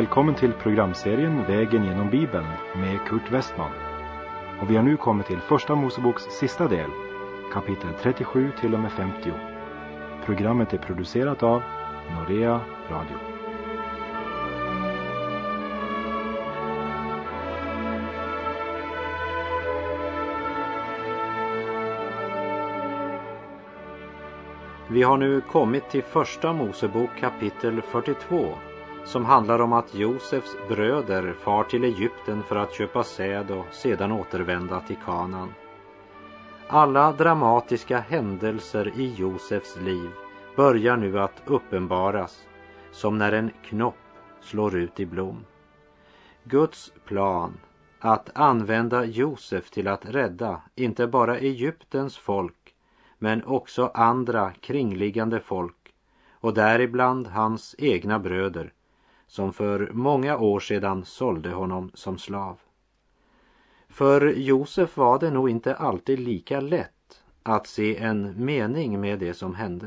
Välkommen till programserien Vägen genom Bibeln med Kurt Westman. Och vi har nu kommit till Första Moseboks sista del, kapitel 37 till och med 50. Programmet är producerat av Norea Radio. Vi har nu kommit till Första Mosebok kapitel 42 som handlar om att Josefs bröder far till Egypten för att köpa säd och sedan återvända till Kanaan. Alla dramatiska händelser i Josefs liv börjar nu att uppenbaras som när en knopp slår ut i blom. Guds plan att använda Josef till att rädda inte bara Egyptens folk men också andra kringliggande folk och däribland hans egna bröder som för många år sedan sålde honom som slav. För Josef var det nog inte alltid lika lätt att se en mening med det som hände.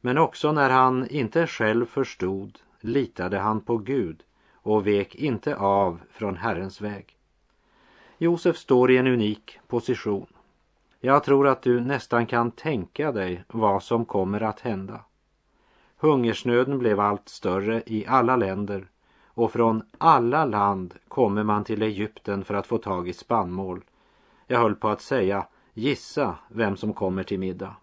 Men också när han inte själv förstod litade han på Gud och vek inte av från Herrens väg. Josef står i en unik position. Jag tror att du nästan kan tänka dig vad som kommer att hända. Hungersnöden blev allt större i alla länder och från alla land kommer man till Egypten för att få tag i spannmål. Jag höll på att säga, gissa vem som kommer till middag.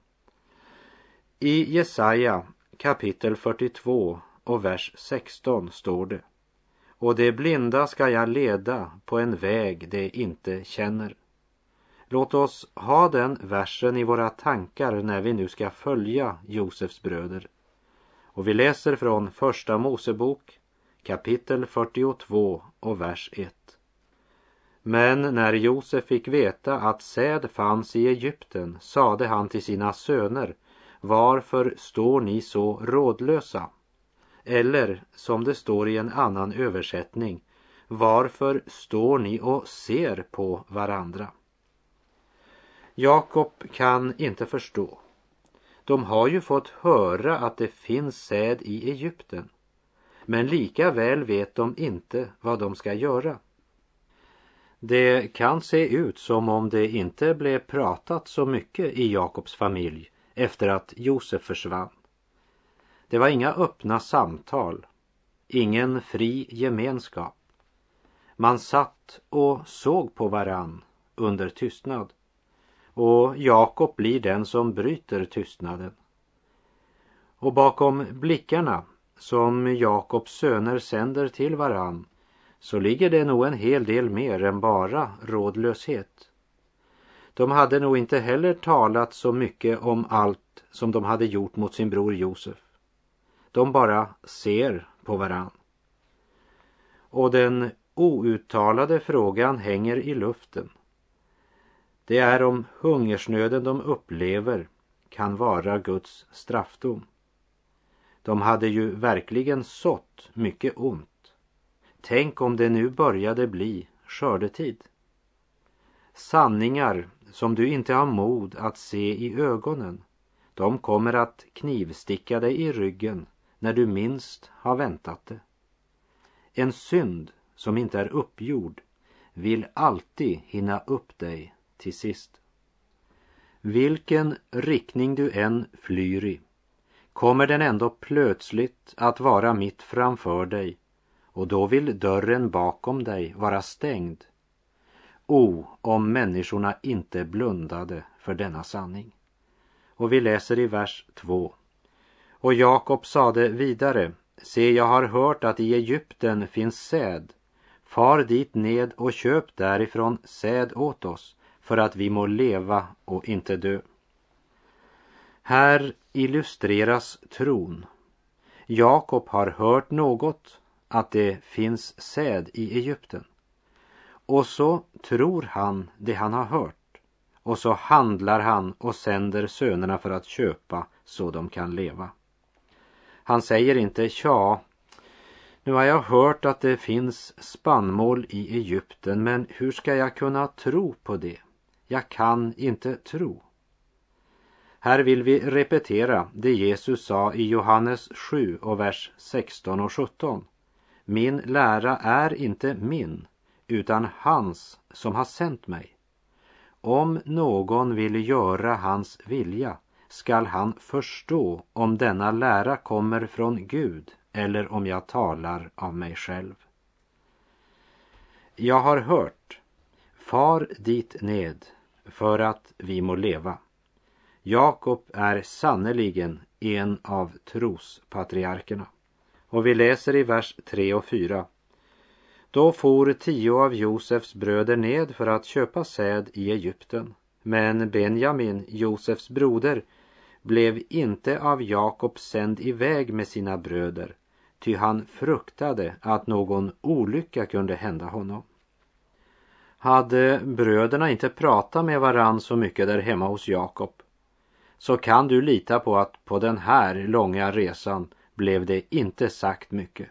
I Jesaja kapitel 42 och vers 16 står det. Och de blinda ska jag leda på en väg de inte känner. Låt oss ha den versen i våra tankar när vi nu ska följa Josefs bröder och vi läser från Första Mosebok kapitel 42 och vers 1. Men när Josef fick veta att säd fanns i Egypten sade han till sina söner Varför står ni så rådlösa? Eller som det står i en annan översättning Varför står ni och ser på varandra? Jakob kan inte förstå de har ju fått höra att det finns säd i Egypten. Men lika väl vet de inte vad de ska göra. Det kan se ut som om det inte blev pratat så mycket i Jakobs familj efter att Josef försvann. Det var inga öppna samtal, ingen fri gemenskap. Man satt och såg på varann under tystnad och Jakob blir den som bryter tystnaden. Och bakom blickarna som Jakobs söner sänder till varann så ligger det nog en hel del mer än bara rådlöshet. De hade nog inte heller talat så mycket om allt som de hade gjort mot sin bror Josef. De bara ser på varann. Och den outtalade frågan hänger i luften. Det är om hungersnöden de upplever kan vara Guds straffdom. De hade ju verkligen sått mycket ont. Tänk om det nu började bli skördetid. Sanningar som du inte har mod att se i ögonen, de kommer att knivsticka dig i ryggen när du minst har väntat det. En synd som inte är uppgjord vill alltid hinna upp dig till sist. Vilken riktning du än flyr i kommer den ändå plötsligt att vara mitt framför dig och då vill dörren bakom dig vara stängd. O, om människorna inte blundade för denna sanning. Och vi läser i vers 2. Och Jakob sade vidare, se jag har hört att i Egypten finns säd. Far dit ned och köp därifrån säd åt oss för att vi må leva och inte dö. Här illustreras tron. Jakob har hört något, att det finns säd i Egypten. Och så tror han det han har hört. Och så handlar han och sänder sönerna för att köpa så de kan leva. Han säger inte, tja, nu har jag hört att det finns spannmål i Egypten, men hur ska jag kunna tro på det? Jag kan inte tro. Här vill vi repetera det Jesus sa i Johannes 7 och vers 16 och 17. min lära är inte min, utan hans som har sänt mig. Om någon vill göra hans vilja skall han förstå om denna lära kommer från Gud eller om jag talar av mig själv. Jag har hört, far dit ned för att vi må leva. Jakob är sannerligen en av trospatriarkerna. Och vi läser i vers 3 och 4. Då for tio av Josefs bröder ned för att köpa säd i Egypten. Men Benjamin, Josefs broder, blev inte av Jakob sänd iväg med sina bröder, ty han fruktade att någon olycka kunde hända honom. Hade bröderna inte pratat med varann så mycket där hemma hos Jakob så kan du lita på att på den här långa resan blev det inte sagt mycket.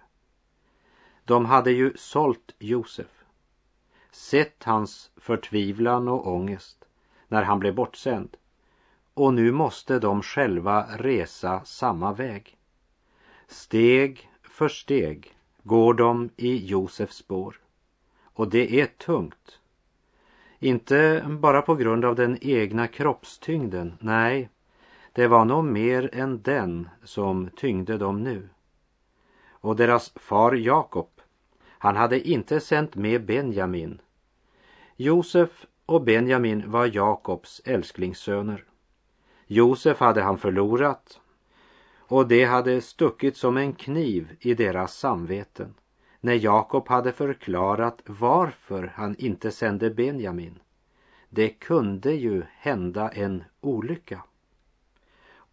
De hade ju sålt Josef, sett hans förtvivlan och ångest när han blev bortsänd och nu måste de själva resa samma väg. Steg för steg går de i Josefs spår och det är tungt. Inte bara på grund av den egna kroppstyngden, nej, det var nog mer än den som tyngde dem nu. Och deras far Jakob, han hade inte sänt med Benjamin. Josef och Benjamin var Jakobs älsklingssöner. Josef hade han förlorat och det hade stuckit som en kniv i deras samveten när Jakob hade förklarat varför han inte sände Benjamin. Det kunde ju hända en olycka.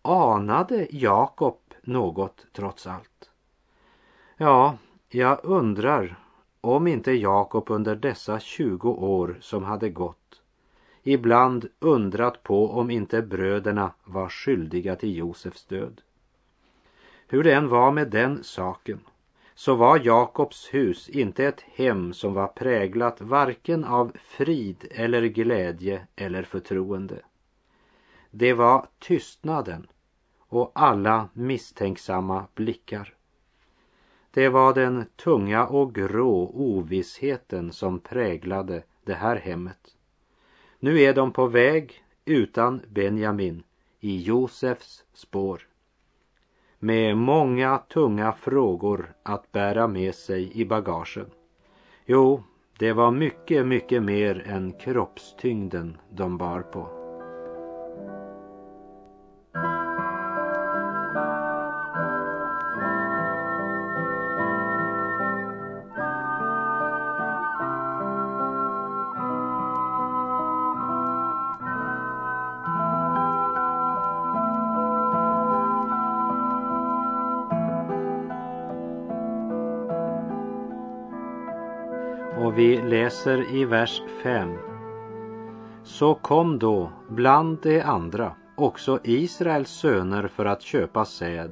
Anade Jakob något trots allt? Ja, jag undrar om inte Jakob under dessa 20 år som hade gått ibland undrat på om inte bröderna var skyldiga till Josefs död. Hur det än var med den saken så var Jakobs hus inte ett hem som var präglat varken av frid eller glädje eller förtroende. Det var tystnaden och alla misstänksamma blickar. Det var den tunga och grå ovissheten som präglade det här hemmet. Nu är de på väg utan Benjamin i Josefs spår. Med många tunga frågor att bära med sig i bagagen. Jo, det var mycket, mycket mer än kroppstyngden de bar på. Läser i vers 5. Så kom då bland de andra också Israels söner för att köpa säd,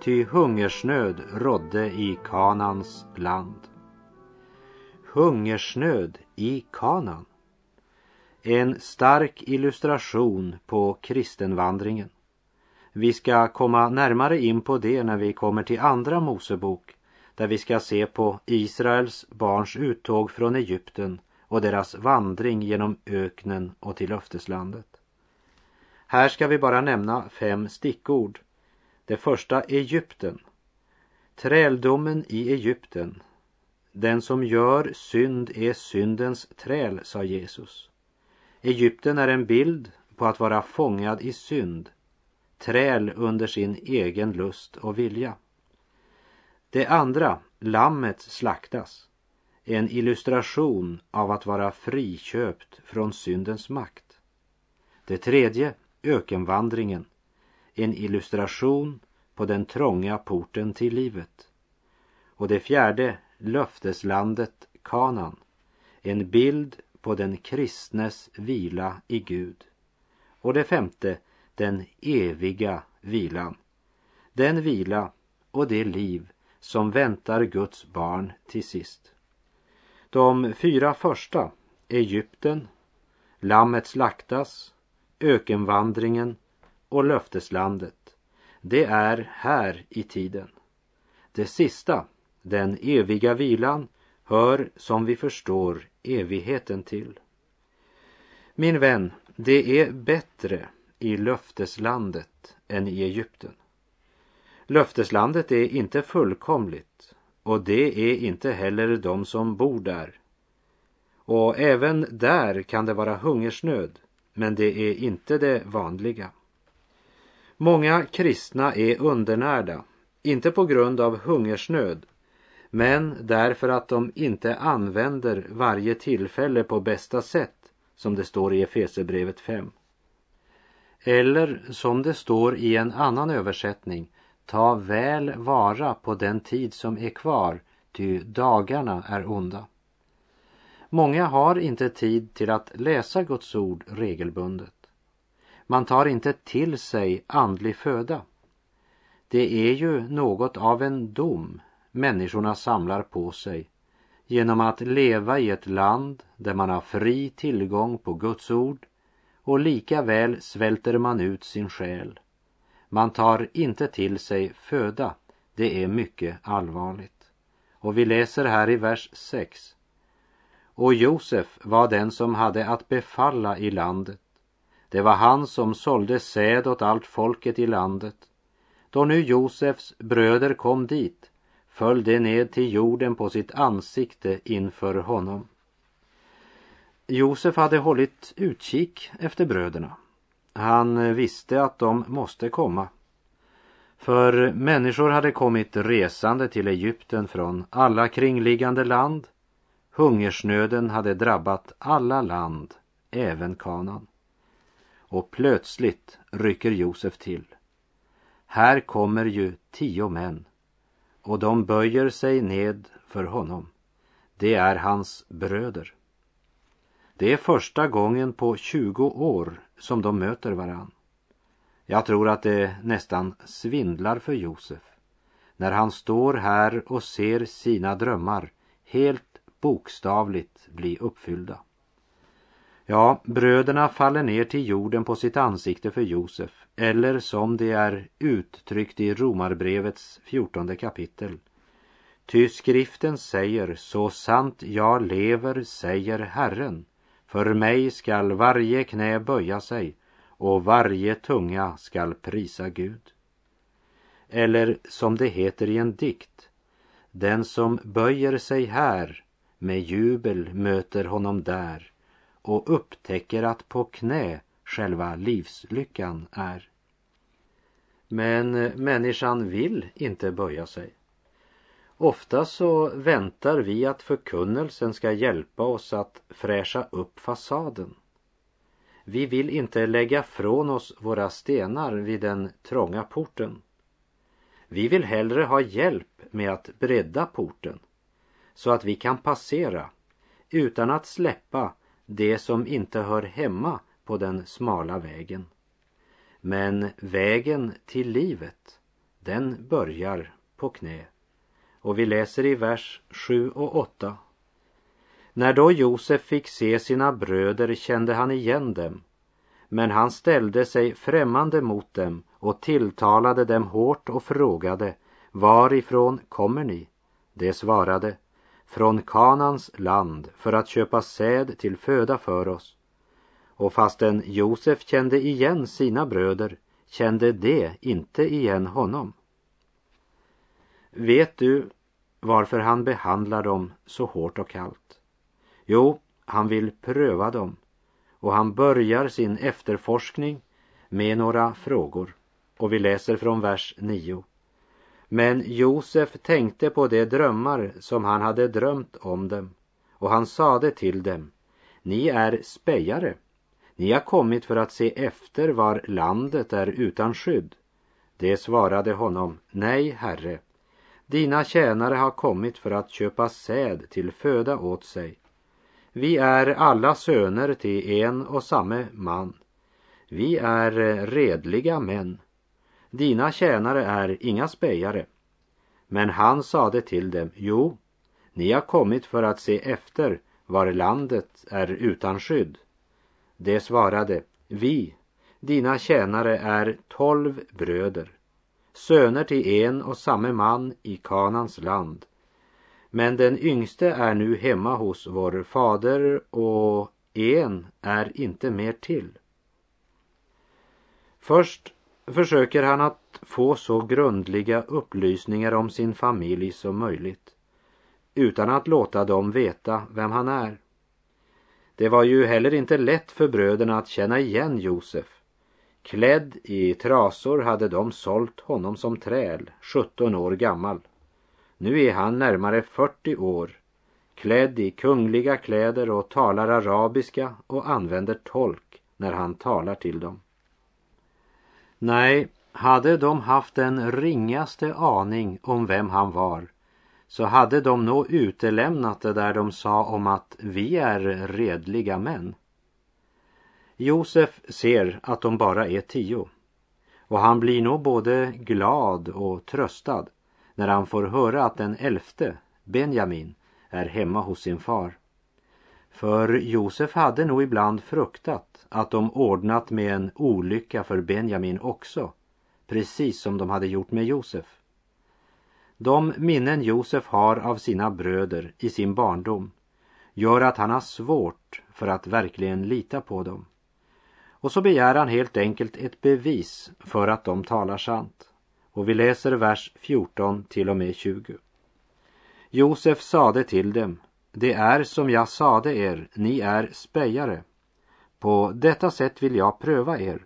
ty hungersnöd rådde i Kanans land. Hungersnöd i Kanan. En stark illustration på kristenvandringen. Vi ska komma närmare in på det när vi kommer till Andra Mosebok där vi ska se på Israels barns uttåg från Egypten och deras vandring genom öknen och till löfteslandet. Här ska vi bara nämna fem stickord. Det första Egypten. Träldomen i Egypten. Den som gör synd är syndens träl, sa Jesus. Egypten är en bild på att vara fångad i synd, träl under sin egen lust och vilja. Det andra, lammet slaktas, en illustration av att vara friköpt från syndens makt. Det tredje, ökenvandringen, en illustration på den trånga porten till livet. Och det fjärde, löfteslandet Kanan, en bild på den kristnes vila i Gud. Och det femte, den eviga vilan. Den vila och det liv som väntar Guds barn till sist. De fyra första, Egypten, Lammet slaktas, ökenvandringen och löfteslandet, det är här i tiden. Det sista, den eviga vilan, hör som vi förstår evigheten till. Min vän, det är bättre i löfteslandet än i Egypten. Löfteslandet är inte fullkomligt och det är inte heller de som bor där. Och även där kan det vara hungersnöd, men det är inte det vanliga. Många kristna är undernärda, inte på grund av hungersnöd, men därför att de inte använder varje tillfälle på bästa sätt, som det står i Efesebrevet 5. Eller som det står i en annan översättning, ta väl vara på den tid som är kvar, ty dagarna är onda. Många har inte tid till att läsa Guds ord regelbundet. Man tar inte till sig andlig föda. Det är ju något av en dom människorna samlar på sig genom att leva i ett land där man har fri tillgång på Guds ord och lika väl svälter man ut sin själ. Man tar inte till sig föda. Det är mycket allvarligt. Och vi läser här i vers 6. Och Josef var den som hade att befalla i landet. Det var han som sålde säd åt allt folket i landet. Då nu Josefs bröder kom dit föll de ned till jorden på sitt ansikte inför honom. Josef hade hållit utkik efter bröderna. Han eh, visste att de måste komma. För människor hade kommit resande till Egypten från alla kringliggande land. Hungersnöden hade drabbat alla land, även kanan. Och plötsligt rycker Josef till. Här kommer ju tio män och de böjer sig ned för honom. Det är hans bröder. Det är första gången på 20 år som de möter varann. Jag tror att det nästan svindlar för Josef när han står här och ser sina drömmar helt bokstavligt bli uppfyllda. Ja, bröderna faller ner till jorden på sitt ansikte för Josef, eller som det är uttryckt i Romarbrevets fjortonde kapitel. Ty skriften säger, så sant jag lever, säger Herren, för mig skall varje knä böja sig och varje tunga skall prisa Gud. Eller som det heter i en dikt, den som böjer sig här med jubel möter honom där och upptäcker att på knä själva livslyckan är. Men människan vill inte böja sig. Ofta så väntar vi att förkunnelsen ska hjälpa oss att fräscha upp fasaden. Vi vill inte lägga från oss våra stenar vid den trånga porten. Vi vill hellre ha hjälp med att bredda porten så att vi kan passera utan att släppa det som inte hör hemma på den smala vägen. Men vägen till livet, den börjar på knä. Och vi läser i vers 7 och 8. När då Josef fick se sina bröder kände han igen dem, men han ställde sig främmande mot dem och tilltalade dem hårt och frågade, varifrån kommer ni? De svarade, från Kanans land för att köpa säd till föda för oss. Och fastän Josef kände igen sina bröder kände de inte igen honom. Vet du varför han behandlar dem så hårt och kallt? Jo, han vill pröva dem och han börjar sin efterforskning med några frågor. Och vi läser från vers 9. Men Josef tänkte på de drömmar som han hade drömt om dem och han sade till dem, ni är spejare. Ni har kommit för att se efter var landet är utan skydd. Det svarade honom, nej, herre. Dina tjänare har kommit för att köpa säd till föda åt sig. Vi är alla söner till en och samme man. Vi är redliga män. Dina tjänare är inga spejare. Men han sade till dem, jo, ni har kommit för att se efter var landet är utan skydd. De svarade, vi, dina tjänare är tolv bröder, söner till en och samme man i Kanans land. Men den yngste är nu hemma hos vår fader och en är inte mer till. Först försöker han att få så grundliga upplysningar om sin familj som möjligt utan att låta dem veta vem han är. Det var ju heller inte lätt för bröderna att känna igen Josef. Klädd i trasor hade de sålt honom som träl, 17 år gammal. Nu är han närmare 40 år, klädd i kungliga kläder och talar arabiska och använder tolk när han talar till dem. Nej, hade de haft den ringaste aning om vem han var så hade de nog utelämnat det där de sa om att vi är redliga män. Josef ser att de bara är tio och han blir nog både glad och tröstad när han får höra att den elfte, Benjamin, är hemma hos sin far. För Josef hade nog ibland fruktat att de ordnat med en olycka för Benjamin också, precis som de hade gjort med Josef. De minnen Josef har av sina bröder i sin barndom gör att han har svårt för att verkligen lita på dem. Och så begär han helt enkelt ett bevis för att de talar sant. Och vi läser vers 14 till och med 20. Josef sade till dem, det är som jag sade er, ni är spejare. På detta sätt vill jag pröva er.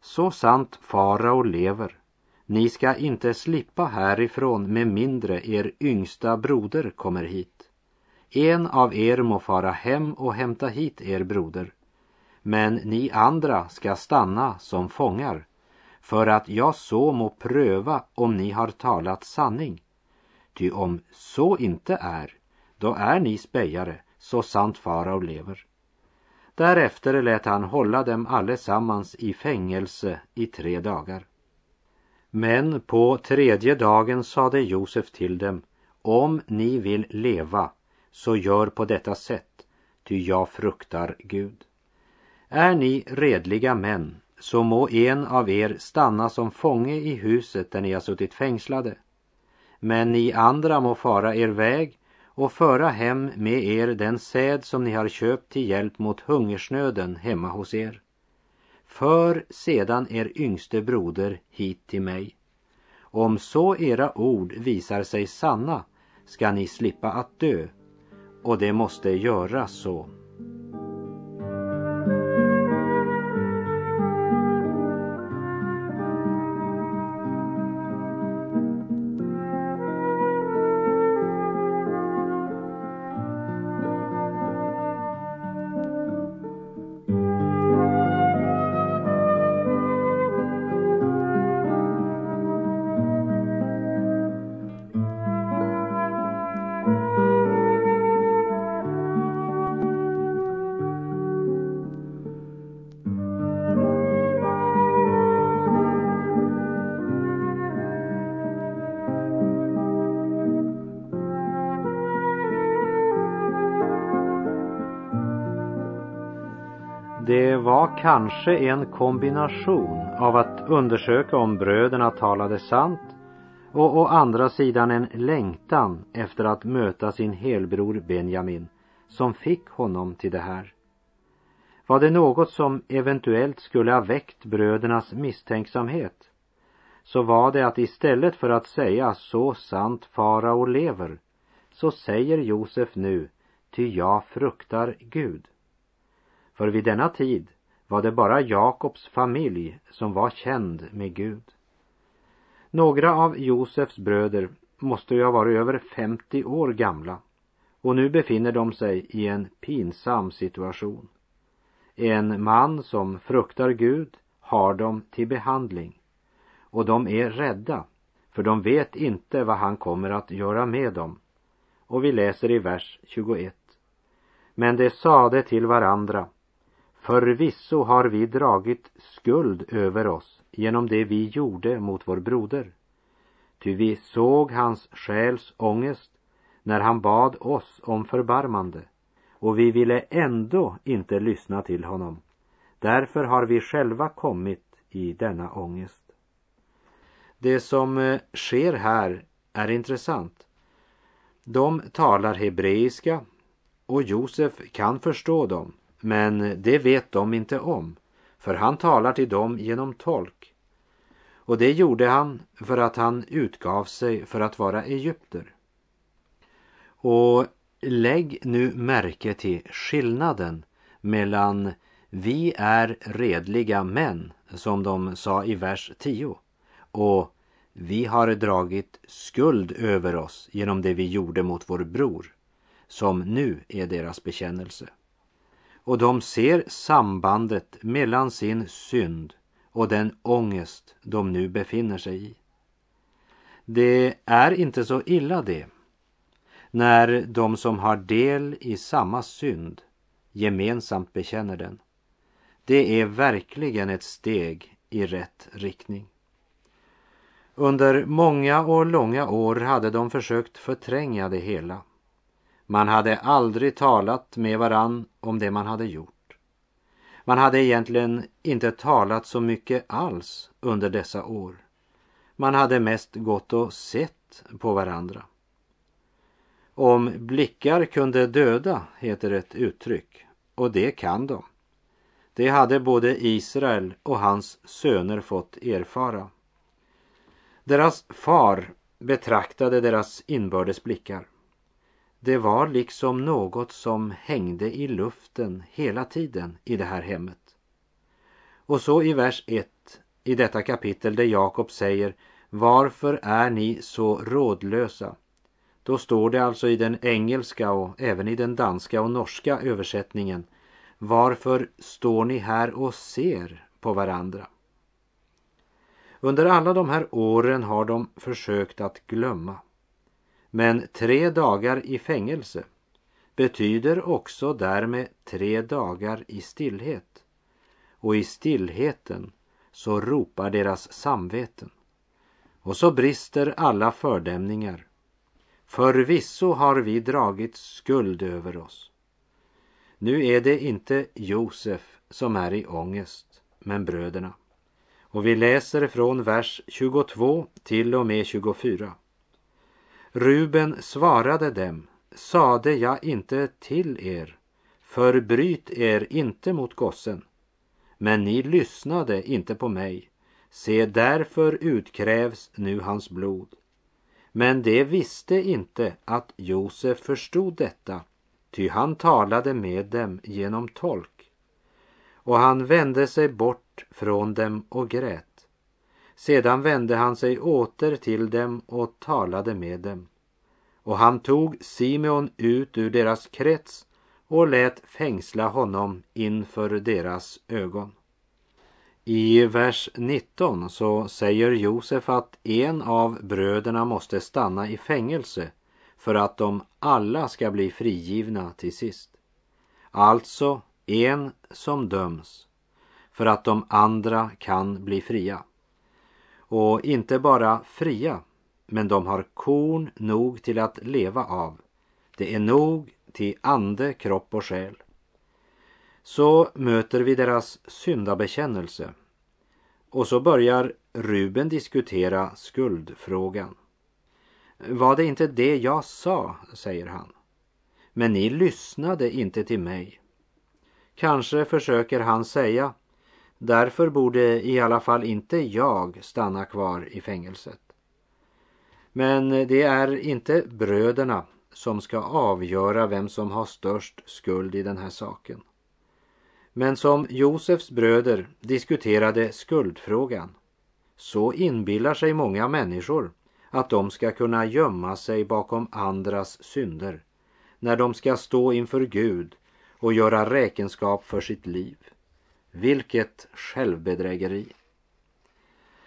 Så sant farao lever, ni ska inte slippa härifrån med mindre er yngsta broder kommer hit. En av er må fara hem och hämta hit er broder. Men ni andra ska stanna som fångar för att jag så må pröva om ni har talat sanning. Ty om så inte är, då är ni spejare, så sant farao lever. Därefter lät han hålla dem allesammans i fängelse i tre dagar. Men på tredje dagen sade Josef till dem, om ni vill leva, så gör på detta sätt, ty jag fruktar Gud. Är ni redliga män, så må en av er stanna som fånge i huset där ni har suttit fängslade. Men ni andra må fara er väg och föra hem med er den säd som ni har köpt till hjälp mot hungersnöden hemma hos er. För sedan er yngste broder hit till mig. Om så era ord visar sig sanna ska ni slippa att dö, och det måste göras så. Var kanske en kombination av att undersöka om bröderna talade sant och å andra sidan en längtan efter att möta sin helbror Benjamin som fick honom till det här. Var det något som eventuellt skulle ha väckt brödernas misstänksamhet så var det att istället för att säga så sant farao lever så säger Josef nu ty jag fruktar Gud. För vid denna tid var det bara Jakobs familj som var känd med Gud. Några av Josefs bröder måste ju ha varit över 50 år gamla och nu befinner de sig i en pinsam situation. En man som fruktar Gud har dem till behandling och de är rädda för de vet inte vad han kommer att göra med dem. Och vi läser i vers 21. Men de sade till varandra Förvisso har vi dragit skuld över oss genom det vi gjorde mot vår broder. Ty vi såg hans själs ångest när han bad oss om förbarmande och vi ville ändå inte lyssna till honom. Därför har vi själva kommit i denna ångest. Det som eh, sker här är intressant. De talar hebreiska och Josef kan förstå dem, men det vet de inte om, för han talar till dem genom tolk. Och det gjorde han för att han utgav sig för att vara egypter. Och lägg nu märke till skillnaden mellan vi är redliga män, som de sa i vers 10, och vi har dragit skuld över oss genom det vi gjorde mot vår bror, som nu är deras bekännelse. Och de ser sambandet mellan sin synd och den ångest de nu befinner sig i. Det är inte så illa det, när de som har del i samma synd gemensamt bekänner den. Det är verkligen ett steg i rätt riktning. Under många och långa år hade de försökt förtränga det hela. Man hade aldrig talat med varann om det man hade gjort. Man hade egentligen inte talat så mycket alls under dessa år. Man hade mest gått och sett på varandra. Om blickar kunde döda, heter ett uttryck, och det kan de. Det hade både Israel och hans söner fått erfara. Deras far betraktade deras inbördes blickar. Det var liksom något som hängde i luften hela tiden i det här hemmet. Och så i vers 1 i detta kapitel där Jakob säger Varför är ni så rådlösa? Då står det alltså i den engelska och även i den danska och norska översättningen Varför står ni här och ser på varandra? Under alla de här åren har de försökt att glömma. Men tre dagar i fängelse betyder också därmed tre dagar i stillhet. Och i stillheten så ropar deras samveten. Och så brister alla fördämningar. Förvisso har vi dragit skuld över oss. Nu är det inte Josef som är i ångest, men bröderna. Och vi läser från vers 22 till och med 24. Ruben svarade dem, sade jag inte till er, förbryt er inte mot gossen. Men ni lyssnade inte på mig, se därför utkrävs nu hans blod. Men det visste inte att Josef förstod detta, ty han talade med dem genom tolk och han vände sig bort från dem och grät. Sedan vände han sig åter till dem och talade med dem. Och han tog Simeon ut ur deras krets och lät fängsla honom inför deras ögon. I vers 19 så säger Josef att en av bröderna måste stanna i fängelse för att de alla ska bli frigivna till sist. Alltså en som döms för att de andra kan bli fria. Och inte bara fria, men de har korn nog till att leva av. Det är nog till ande, kropp och själ. Så möter vi deras syndabekännelse. Och så börjar Ruben diskutera skuldfrågan. Var det inte det jag sa, säger han. Men ni lyssnade inte till mig. Kanske försöker han säga Därför borde i alla fall inte jag stanna kvar i fängelset. Men det är inte bröderna som ska avgöra vem som har störst skuld i den här saken. Men som Josefs bröder diskuterade skuldfrågan så inbillar sig många människor att de ska kunna gömma sig bakom andras synder när de ska stå inför Gud och göra räkenskap för sitt liv. Vilket självbedrägeri.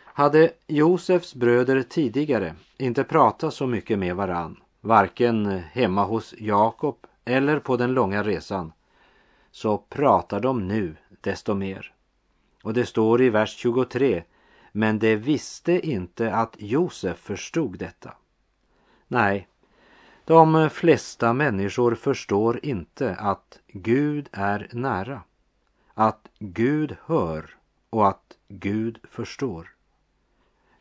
Hade Josefs bröder tidigare inte pratat så mycket med varann, varken hemma hos Jakob eller på den långa resan, så pratar de nu desto mer. Och det står i vers 23, men de visste inte att Josef förstod detta. Nej, de flesta människor förstår inte att Gud är nära, att Gud hör och att Gud förstår.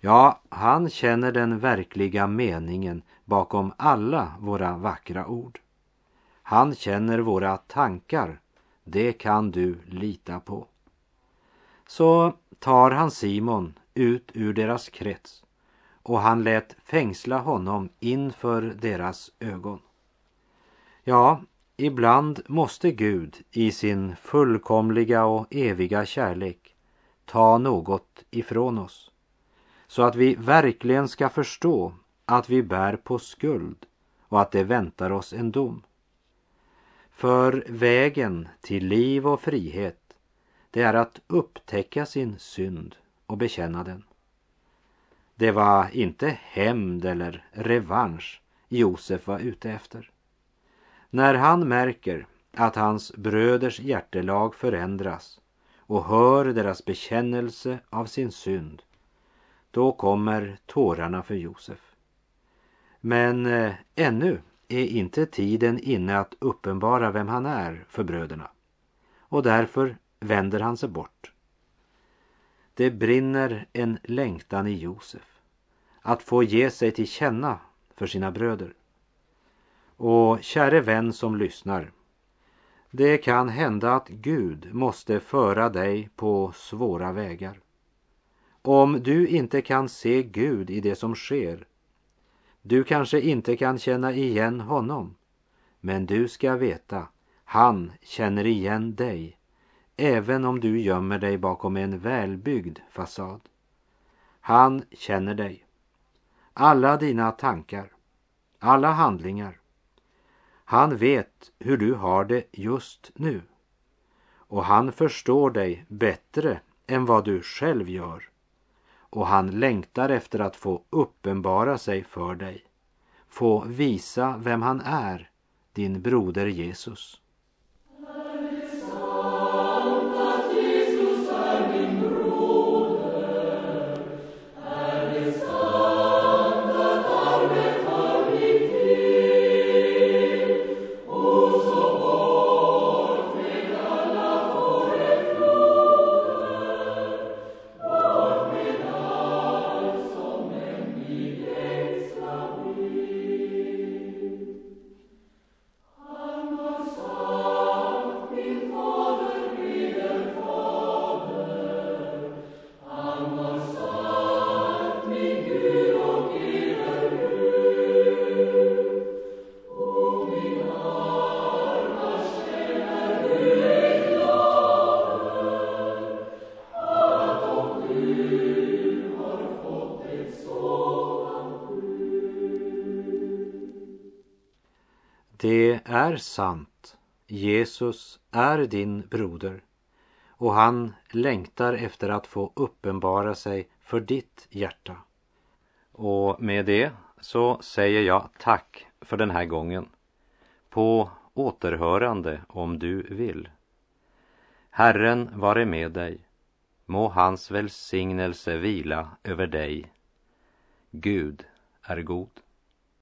Ja, han känner den verkliga meningen bakom alla våra vackra ord. Han känner våra tankar. Det kan du lita på. Så tar han Simon ut ur deras krets och han lät fängsla honom inför deras ögon. Ja, ibland måste Gud i sin fullkomliga och eviga kärlek ta något ifrån oss så att vi verkligen ska förstå att vi bär på skuld och att det väntar oss en dom. För vägen till liv och frihet, det är att upptäcka sin synd och bekänna den. Det var inte hämnd eller revansch Josef var ute efter. När han märker att hans bröders hjärtelag förändras och hör deras bekännelse av sin synd, då kommer tårarna för Josef. Men eh, ännu är inte tiden inne att uppenbara vem han är för bröderna. Och därför vänder han sig bort. Det brinner en längtan i Josef att få ge sig till känna för sina bröder. Och käre vän som lyssnar. Det kan hända att Gud måste föra dig på svåra vägar. Om du inte kan se Gud i det som sker du kanske inte kan känna igen honom, men du ska veta, han känner igen dig, även om du gömmer dig bakom en välbyggd fasad. Han känner dig, alla dina tankar, alla handlingar. Han vet hur du har det just nu. Och han förstår dig bättre än vad du själv gör och han längtar efter att få uppenbara sig för dig, få visa vem han är, din broder Jesus. Är sant. Jesus är din broder och han längtar efter att få uppenbara sig för ditt hjärta. Och med det så säger jag tack för den här gången. På återhörande om du vill. Herren vare med dig. Må hans välsignelse vila över dig. Gud är god.